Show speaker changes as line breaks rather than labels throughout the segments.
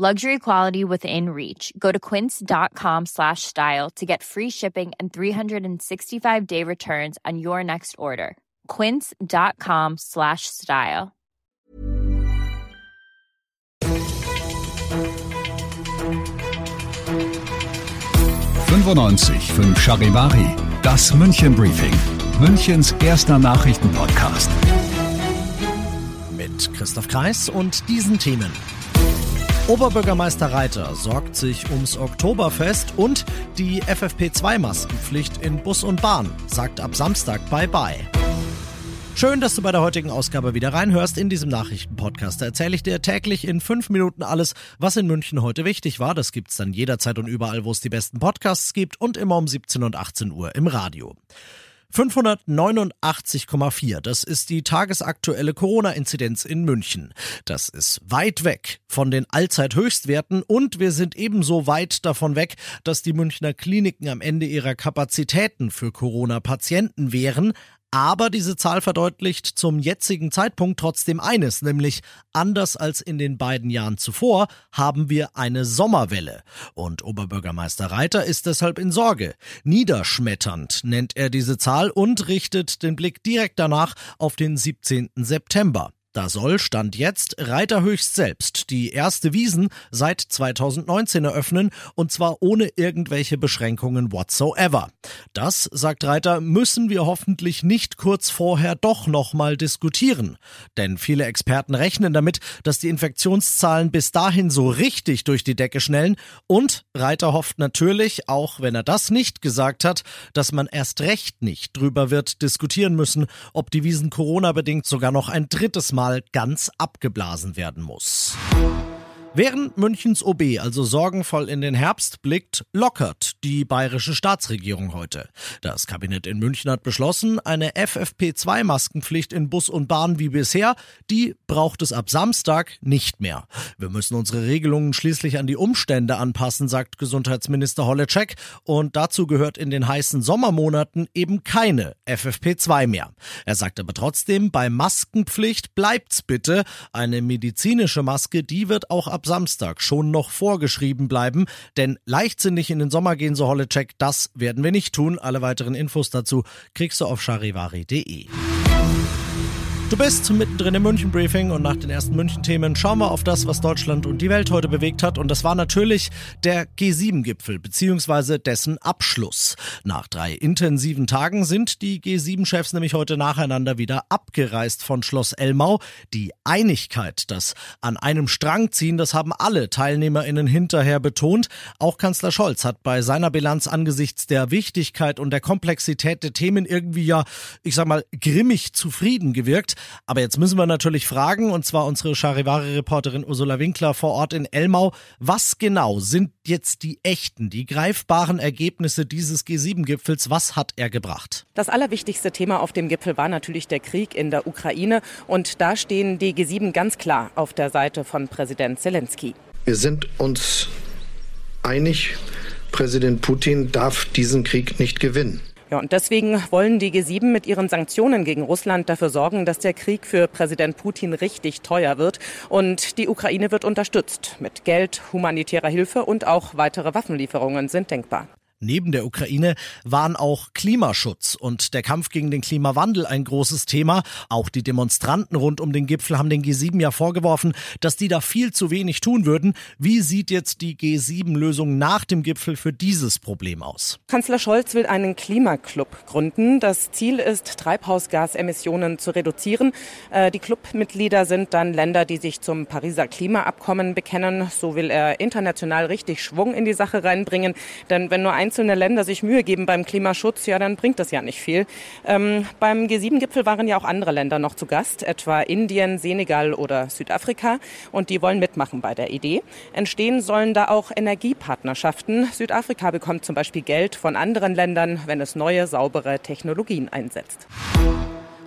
Luxury quality within reach. Go to quince.com slash style to get free shipping and 365-day returns on your next order. quince.com slash style.
95 5 Charivari, das München Briefing, Münchens erster Nachrichtenpodcast.
Mit Christoph Kreis und diesen Themen. Oberbürgermeister Reiter sorgt sich ums Oktoberfest und die FFP2-Maskenpflicht in Bus und Bahn sagt ab Samstag Bye-bye. Schön, dass du bei der heutigen Ausgabe wieder reinhörst. In diesem Nachrichtenpodcast erzähle ich dir täglich in fünf Minuten alles, was in München heute wichtig war. Das gibt's dann jederzeit und überall, wo es die besten Podcasts gibt und immer um 17 und 18 Uhr im Radio. 589,4. Das ist die tagesaktuelle Corona-Inzidenz in München. Das ist weit weg von den Allzeithöchstwerten und wir sind ebenso weit davon weg, dass die Münchner Kliniken am Ende ihrer Kapazitäten für Corona-Patienten wären. Aber diese Zahl verdeutlicht zum jetzigen Zeitpunkt trotzdem eines, nämlich anders als in den beiden Jahren zuvor haben wir eine Sommerwelle. Und Oberbürgermeister Reiter ist deshalb in Sorge. Niederschmetternd nennt er diese Zahl und richtet den Blick direkt danach auf den 17. September. Da soll, stand jetzt, Reiter höchst selbst die erste Wiesen seit 2019 eröffnen und zwar ohne irgendwelche Beschränkungen whatsoever. Das, sagt Reiter, müssen wir hoffentlich nicht kurz vorher doch nochmal diskutieren. Denn viele Experten rechnen damit, dass die Infektionszahlen bis dahin so richtig durch die Decke schnellen und Reiter hofft natürlich, auch wenn er das nicht gesagt hat, dass man erst recht nicht drüber wird diskutieren müssen, ob die Wiesen Corona-bedingt sogar noch ein drittes Mal mal ganz abgeblasen werden muss. Während Münchens OB also sorgenvoll in den Herbst blickt, lockert die bayerische Staatsregierung heute. Das Kabinett in München hat beschlossen, eine FFP2-Maskenpflicht in Bus und Bahn wie bisher, die braucht es ab Samstag nicht mehr. Wir müssen unsere Regelungen schließlich an die Umstände anpassen, sagt Gesundheitsminister Holleczek. Und dazu gehört in den heißen Sommermonaten eben keine FFP2 mehr. Er sagt aber trotzdem, bei Maskenpflicht bleibt's bitte. Eine medizinische Maske, die wird auch ab Samstag schon noch vorgeschrieben bleiben, denn leichtsinnig in den Sommer gehen, so Holleczek, das werden wir nicht tun. Alle weiteren Infos dazu kriegst du auf charivari.de. Du bist mittendrin im München-Briefing und nach den ersten München-Themen schauen wir auf das, was Deutschland und die Welt heute bewegt hat. Und das war natürlich der G7-Gipfel beziehungsweise dessen Abschluss. Nach drei intensiven Tagen sind die G7-Chefs nämlich heute nacheinander wieder abgereist von Schloss Elmau. Die Einigkeit, das an einem Strang ziehen, das haben alle TeilnehmerInnen hinterher betont. Auch Kanzler Scholz hat bei seiner Bilanz angesichts der Wichtigkeit und der Komplexität der Themen irgendwie ja, ich sag mal, grimmig zufrieden gewirkt. Aber jetzt müssen wir natürlich fragen, und zwar unsere Charivari-Reporterin Ursula Winkler vor Ort in Elmau, was genau sind jetzt die echten, die greifbaren Ergebnisse dieses G7-Gipfels? Was hat er gebracht?
Das allerwichtigste Thema auf dem Gipfel war natürlich der Krieg in der Ukraine. Und da stehen die G7 ganz klar auf der Seite von Präsident Zelensky.
Wir sind uns einig, Präsident Putin darf diesen Krieg nicht gewinnen.
Ja, und deswegen wollen die G7 mit ihren Sanktionen gegen Russland dafür sorgen, dass der Krieg für Präsident Putin richtig teuer wird. Und die Ukraine wird unterstützt. Mit Geld, humanitärer Hilfe und auch weitere Waffenlieferungen sind denkbar.
Neben der Ukraine waren auch Klimaschutz und der Kampf gegen den Klimawandel ein großes Thema. Auch die Demonstranten rund um den Gipfel haben den G7 ja vorgeworfen, dass die da viel zu wenig tun würden. Wie sieht jetzt die G7-Lösung nach dem Gipfel für dieses Problem aus?
Kanzler Scholz will einen Klimaclub gründen. Das Ziel ist, Treibhausgasemissionen zu reduzieren. Äh, die Clubmitglieder sind dann Länder, die sich zum Pariser Klimaabkommen bekennen. So will er international richtig Schwung in die Sache reinbringen. Denn wenn nur ein einzelne Länder sich Mühe geben beim Klimaschutz, ja, dann bringt das ja nicht viel. Ähm, beim G7-Gipfel waren ja auch andere Länder noch zu Gast, etwa Indien, Senegal oder Südafrika. Und die wollen mitmachen bei der Idee. Entstehen sollen da auch Energiepartnerschaften. Südafrika bekommt zum Beispiel Geld von anderen Ländern, wenn es neue, saubere Technologien einsetzt.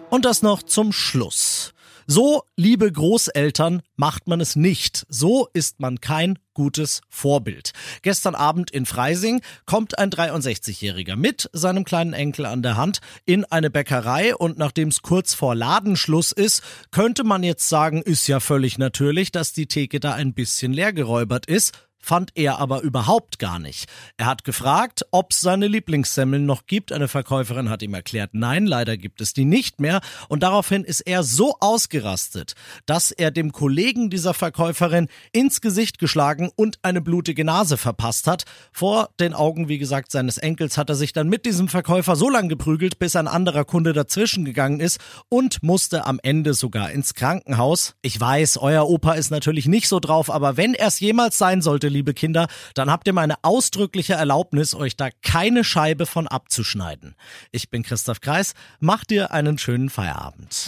Und das noch zum Schluss. So, liebe Großeltern, macht man es nicht. So ist man kein gutes Vorbild. Gestern Abend in Freising kommt ein 63-Jähriger mit seinem kleinen Enkel an der Hand in eine Bäckerei und nachdem es kurz vor Ladenschluss ist, könnte man jetzt sagen, ist ja völlig natürlich, dass die Theke da ein bisschen leergeräubert ist fand er aber überhaupt gar nicht. Er hat gefragt, ob es seine Lieblingssemmeln noch gibt. Eine Verkäuferin hat ihm erklärt, nein, leider gibt es die nicht mehr. Und daraufhin ist er so ausgerastet, dass er dem Kollegen dieser Verkäuferin ins Gesicht geschlagen und eine blutige Nase verpasst hat. Vor den Augen, wie gesagt, seines Enkels hat er sich dann mit diesem Verkäufer so lange geprügelt, bis ein anderer Kunde dazwischen gegangen ist und musste am Ende sogar ins Krankenhaus. Ich weiß, euer Opa ist natürlich nicht so drauf, aber wenn er es jemals sein sollte, liebe Kinder, dann habt ihr meine ausdrückliche Erlaubnis, euch da keine Scheibe von abzuschneiden. Ich bin Christoph Kreis, macht dir einen schönen Feierabend.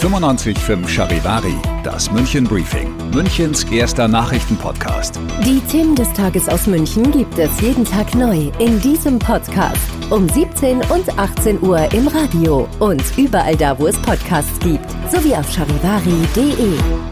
95.5 Charivari, das München Briefing, Münchens erster Nachrichtenpodcast.
Die Themen des Tages aus München gibt es jeden Tag neu in diesem Podcast. Um 17 und 18 Uhr im Radio und überall da, wo es Podcasts gibt, sowie auf charivari.de.